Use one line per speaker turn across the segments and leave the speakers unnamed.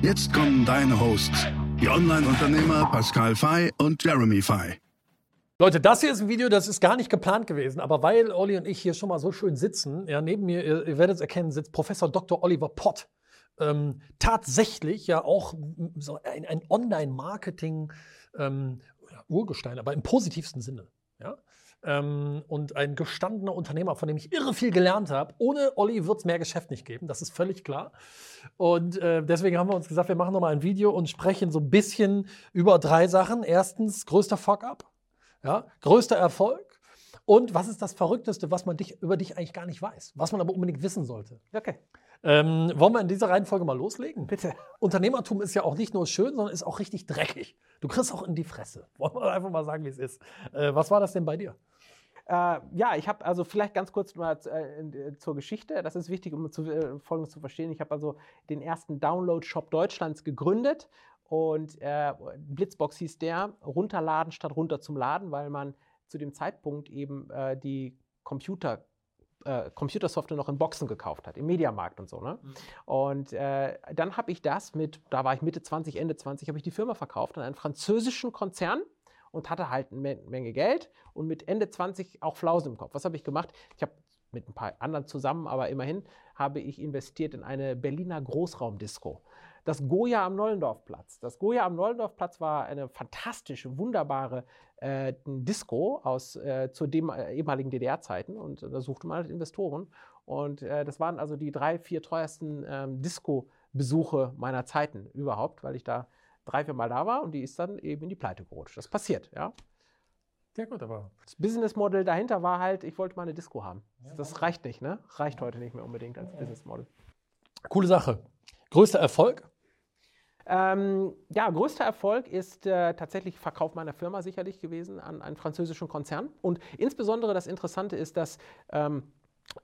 Jetzt kommen deine Hosts, die Online-Unternehmer Pascal Fay und Jeremy Fay.
Leute, das hier ist ein Video, das ist gar nicht geplant gewesen, aber weil Olli und ich hier schon mal so schön sitzen, ja, neben mir, ihr, ihr werdet es erkennen, sitzt Professor Dr. Oliver Pott. Ähm, tatsächlich ja auch so ein, ein Online-Marketing ähm, Urgestein, aber im positivsten Sinne. Ja? Ähm, und ein gestandener Unternehmer, von dem ich irre viel gelernt habe. Ohne Olli wird es mehr Geschäft nicht geben, das ist völlig klar. Und äh, deswegen haben wir uns gesagt, wir machen nochmal ein Video und sprechen so ein bisschen über drei Sachen. Erstens, größter Fuck-up, ja? größter Erfolg. Und was ist das Verrückteste, was man dich, über dich eigentlich gar nicht weiß, was man aber unbedingt wissen sollte?
Okay.
Ähm, wollen wir in dieser Reihenfolge mal loslegen?
Bitte.
Unternehmertum ist ja auch nicht nur schön, sondern ist auch richtig dreckig. Du kriegst auch in die Fresse. Wollen wir einfach mal sagen, wie es ist. Äh, was war das denn bei dir?
Äh, ja, ich habe also vielleicht ganz kurz mal äh, äh, zur Geschichte. Das ist wichtig, um zu, äh, Folgendes zu verstehen. Ich habe also den ersten Download-Shop Deutschlands gegründet und äh, Blitzbox hieß der, runterladen statt runter zum Laden, weil man zu dem Zeitpunkt eben äh, die Computer äh, Computersoftware noch in Boxen gekauft hat, im Mediamarkt und so. Ne? Mhm. Und äh, dann habe ich das mit, da war ich Mitte 20, Ende 20, habe ich die Firma verkauft an einen französischen Konzern und hatte halt eine Menge Geld und mit Ende 20 auch Flausen im Kopf. Was habe ich gemacht? Ich habe mit ein paar anderen zusammen, aber immerhin habe ich investiert in eine Berliner Großraumdisco. Das Goya am Nollendorfplatz. Das Goya am Nollendorfplatz war eine fantastische, wunderbare äh, Disco aus äh, zu dem äh, ehemaligen DDR-Zeiten und da suchte man halt Investoren. Und äh, das waren also die drei, vier teuersten ähm, Disco-Besuche meiner Zeiten überhaupt, weil ich da drei, vier Mal da war und die ist dann eben in die Pleite gerutscht. Das passiert, ja.
Ja gut, aber
das Business Model dahinter war halt, ich wollte mal eine Disco haben. Das reicht nicht, ne? Reicht heute nicht mehr unbedingt als Business Model.
Coole Sache. Größter Erfolg?
Ähm, ja, größter Erfolg ist äh, tatsächlich Verkauf meiner Firma sicherlich gewesen an einen französischen Konzern. Und insbesondere das Interessante ist, dass ähm,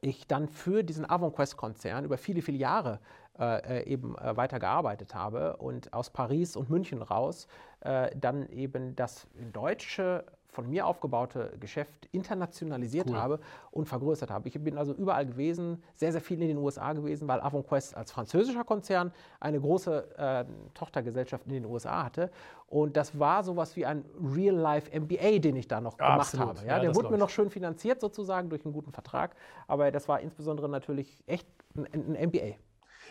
ich dann für diesen AvonQuest-Konzern über viele, viele Jahre äh, äh eben äh, weitergearbeitet habe und aus Paris und München raus äh, dann eben das deutsche von mir aufgebaute Geschäft internationalisiert cool. habe und vergrößert habe. Ich bin also überall gewesen, sehr, sehr viel in den USA gewesen, weil AvonQuest als französischer Konzern eine große äh, Tochtergesellschaft in den USA hatte. Und das war sowas wie ein Real-Life-MBA, den ich da noch ja, gemacht absolut. habe. Ja, ja der wurde mir noch schön finanziert sozusagen durch einen guten Vertrag, aber das war insbesondere natürlich echt ein, ein MBA.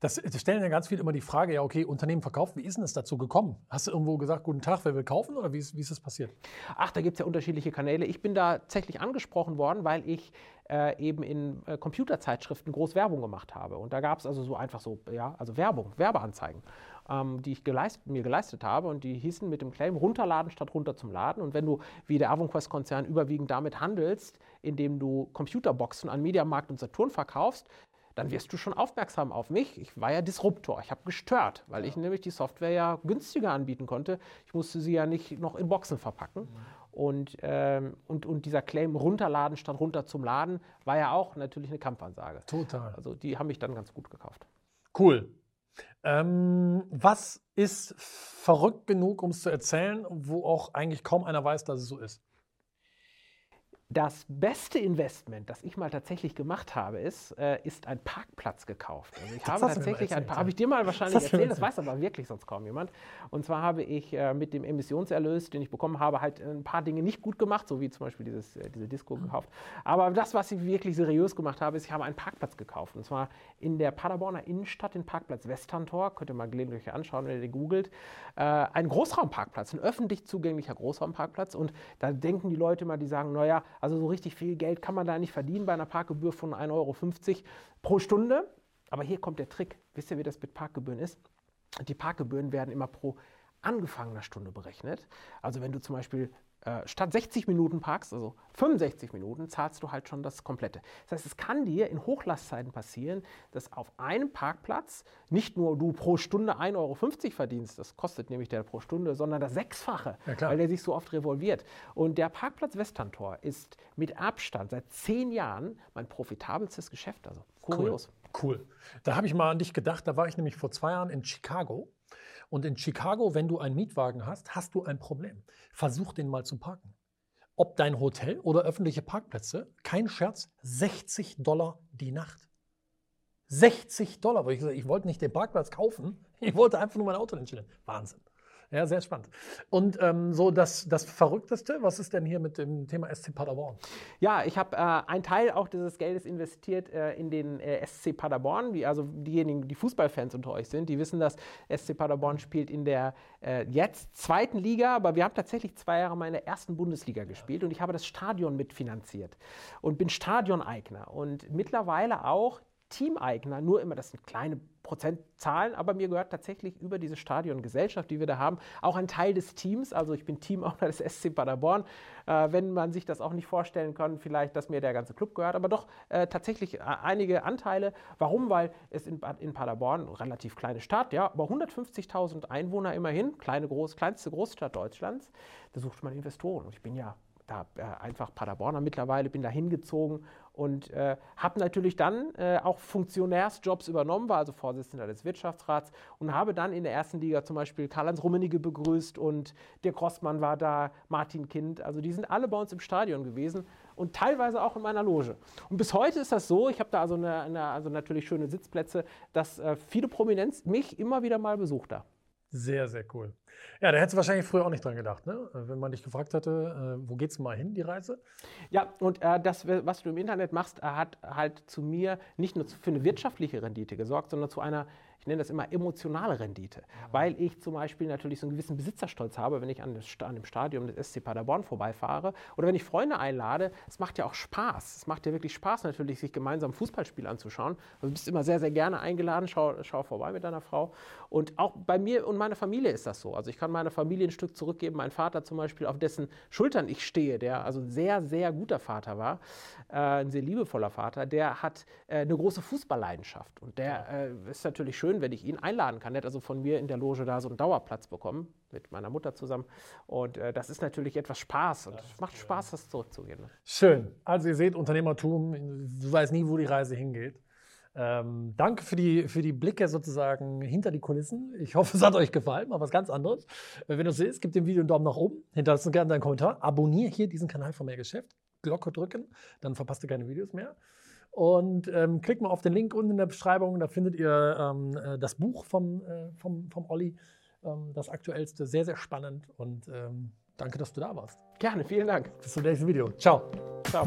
Das, das, stellen ja ganz viele immer die Frage, ja, okay, Unternehmen verkauft, wie ist denn es dazu gekommen? Hast du irgendwo gesagt, guten Tag, wer will kaufen oder wie ist, wie ist das passiert?
Ach, da gibt es ja unterschiedliche Kanäle. Ich bin da tatsächlich angesprochen worden, weil ich äh, eben in äh, Computerzeitschriften groß Werbung gemacht habe. Und da gab es also so einfach so, ja, also Werbung, Werbeanzeigen. Ähm, die ich geleist, mir geleistet habe und die hießen mit dem Claim runterladen statt runter zum Laden. Und wenn du wie der AvonQuest-Konzern überwiegend damit handelst, indem du Computerboxen an Mediamarkt und Saturn verkaufst, dann wirst du schon aufmerksam auf mich. Ich war ja Disruptor, ich habe gestört, weil ich nämlich die Software ja günstiger anbieten konnte. Ich musste sie ja nicht noch in Boxen verpacken. Mhm. Und, ähm, und, und dieser Claim runterladen statt runter zum Laden war ja auch natürlich eine Kampfansage.
Total.
Also die haben mich dann ganz gut gekauft.
Cool. Ähm, was ist verrückt genug, um es zu erzählen, wo auch eigentlich kaum einer weiß, dass es so ist?
Das beste Investment, das ich mal tatsächlich gemacht habe, ist, äh, ist ein Parkplatz gekauft. Also ich das habe tatsächlich ein paar, habe ich dir mal wahrscheinlich das erzählt, das weiß aber wirklich sonst kaum jemand. Und zwar habe ich äh, mit dem Emissionserlös, den ich bekommen habe, halt ein paar Dinge nicht gut gemacht, so wie zum Beispiel dieses, äh, diese Disco gekauft. Aber das, was ich wirklich seriös gemacht habe, ist, ich habe einen Parkplatz gekauft. Und zwar in der Paderborner Innenstadt, den Parkplatz Westerntor, könnt ihr mal gelegentlich anschauen, wenn ihr den googelt. Äh, ein Großraumparkplatz, ein öffentlich zugänglicher Großraumparkplatz. Und da denken die Leute mal, die sagen, naja, also so richtig viel Geld kann man da nicht verdienen bei einer Parkgebühr von 1,50 Euro pro Stunde. Aber hier kommt der Trick. Wisst ihr, wie das mit Parkgebühren ist? Die Parkgebühren werden immer pro angefangener Stunde berechnet. Also wenn du zum Beispiel äh, statt 60 Minuten parkst, also 65 Minuten, zahlst du halt schon das Komplette. Das heißt, es kann dir in Hochlastzeiten passieren, dass auf einem Parkplatz nicht nur du pro Stunde 1,50 Euro verdienst, das kostet nämlich der pro Stunde, sondern das Sechsfache, ja, weil der sich so oft revolviert. Und der Parkplatz Westerntor ist mit Abstand seit zehn Jahren mein profitabelstes Geschäft. Also kurios.
Cool. cool. Da habe ich mal an dich gedacht, da war ich nämlich vor zwei Jahren in Chicago und in Chicago, wenn du einen Mietwagen hast, hast du ein Problem. Versuch den mal zu parken. Ob dein Hotel oder öffentliche Parkplätze, kein Scherz, 60 Dollar die Nacht. 60 Dollar, weil ich gesagt ich wollte nicht den Parkplatz kaufen, ich wollte einfach nur mein Auto hinstellen. Wahnsinn. Ja, sehr spannend. Und ähm, so das, das Verrückteste, was ist denn hier mit dem Thema SC Paderborn?
Ja, ich habe äh, einen Teil auch dieses Geldes investiert äh, in den äh, SC Paderborn. Wie, also diejenigen, die Fußballfans unter euch sind, die wissen, dass SC Paderborn spielt in der äh, jetzt zweiten Liga, aber wir haben tatsächlich zwei Jahre mal in der ersten Bundesliga gespielt und ich habe das Stadion mitfinanziert und bin Stadioneigner und mittlerweile auch Teameigner, nur immer, das sind kleine Prozentzahlen, aber mir gehört tatsächlich über diese Stadiongesellschaft, die wir da haben, auch ein Teil des Teams. Also ich bin Teamowner des SC Paderborn, äh, wenn man sich das auch nicht vorstellen kann, vielleicht, dass mir der ganze Club gehört, aber doch äh, tatsächlich äh, einige Anteile. Warum? Weil es in, in Paderborn, relativ kleine Stadt, ja, aber 150.000 Einwohner immerhin, kleine, groß, kleinste Großstadt Deutschlands, da sucht man Investoren. Und ich bin ja da äh, einfach Paderborner mittlerweile, bin da hingezogen und äh, habe natürlich dann äh, auch Funktionärsjobs übernommen, war also Vorsitzender des Wirtschaftsrats und habe dann in der ersten Liga zum Beispiel Karl-Heinz Rummenigge begrüßt und der Grossmann war da, Martin Kind, also die sind alle bei uns im Stadion gewesen und teilweise auch in meiner Loge. Und bis heute ist das so, ich habe da also, eine, eine, also natürlich schöne Sitzplätze, dass äh, viele Prominenz mich immer wieder mal besucht da.
Sehr, sehr cool. Ja, da hättest du wahrscheinlich früher auch nicht dran gedacht, ne? wenn man dich gefragt hätte, äh, wo geht's mal hin, die Reise?
Ja, und äh, das, was du im Internet machst, hat halt zu mir nicht nur für eine wirtschaftliche Rendite gesorgt, sondern zu einer ich nenne das immer emotionale Rendite, weil ich zum Beispiel natürlich so einen gewissen Besitzerstolz habe, wenn ich an, dem Stadion des SC Paderborn vorbeifahre oder wenn ich Freunde einlade. Es macht ja auch Spaß. Es macht ja wirklich Spaß natürlich, sich gemeinsam ein Fußballspiel anzuschauen. Also du bist immer sehr, sehr gerne eingeladen. Schau, schau vorbei mit deiner Frau. Und auch bei mir und meiner Familie ist das so. Also ich kann meiner Familie ein Stück zurückgeben. Mein Vater zum Beispiel, auf dessen Schultern ich stehe, der also ein sehr, sehr guter Vater war, äh, ein sehr liebevoller Vater, der hat äh, eine große Fußballleidenschaft. Und der äh, ist natürlich schön, schön, wenn ich ihn einladen kann. Er hat also von mir in der Loge da so einen Dauerplatz bekommen, mit meiner Mutter zusammen. Und äh, das ist natürlich etwas Spaß und es macht Spaß, das zurückzugehen. Ne?
Schön. Also ihr seht, Unternehmertum, du weißt nie, wo die Reise hingeht. Ähm, danke für die, für die Blicke sozusagen hinter die Kulissen. Ich hoffe, es hat euch gefallen. Mal was ganz anderes. Wenn du es siehst, gib dem Video einen Daumen nach oben. Hinterlasse gerne deinen Kommentar. Abonniere hier diesen Kanal von Mehr Geschäft. Glocke drücken, dann verpasst ihr keine Videos mehr. Und ähm, klickt mal auf den Link unten in der Beschreibung, da findet ihr ähm, äh, das Buch vom, äh, vom, vom Olli, ähm, das aktuellste, sehr, sehr spannend. Und ähm, danke, dass du da warst.
Gerne, vielen Dank.
Bis zum nächsten Video. Ciao. Ciao.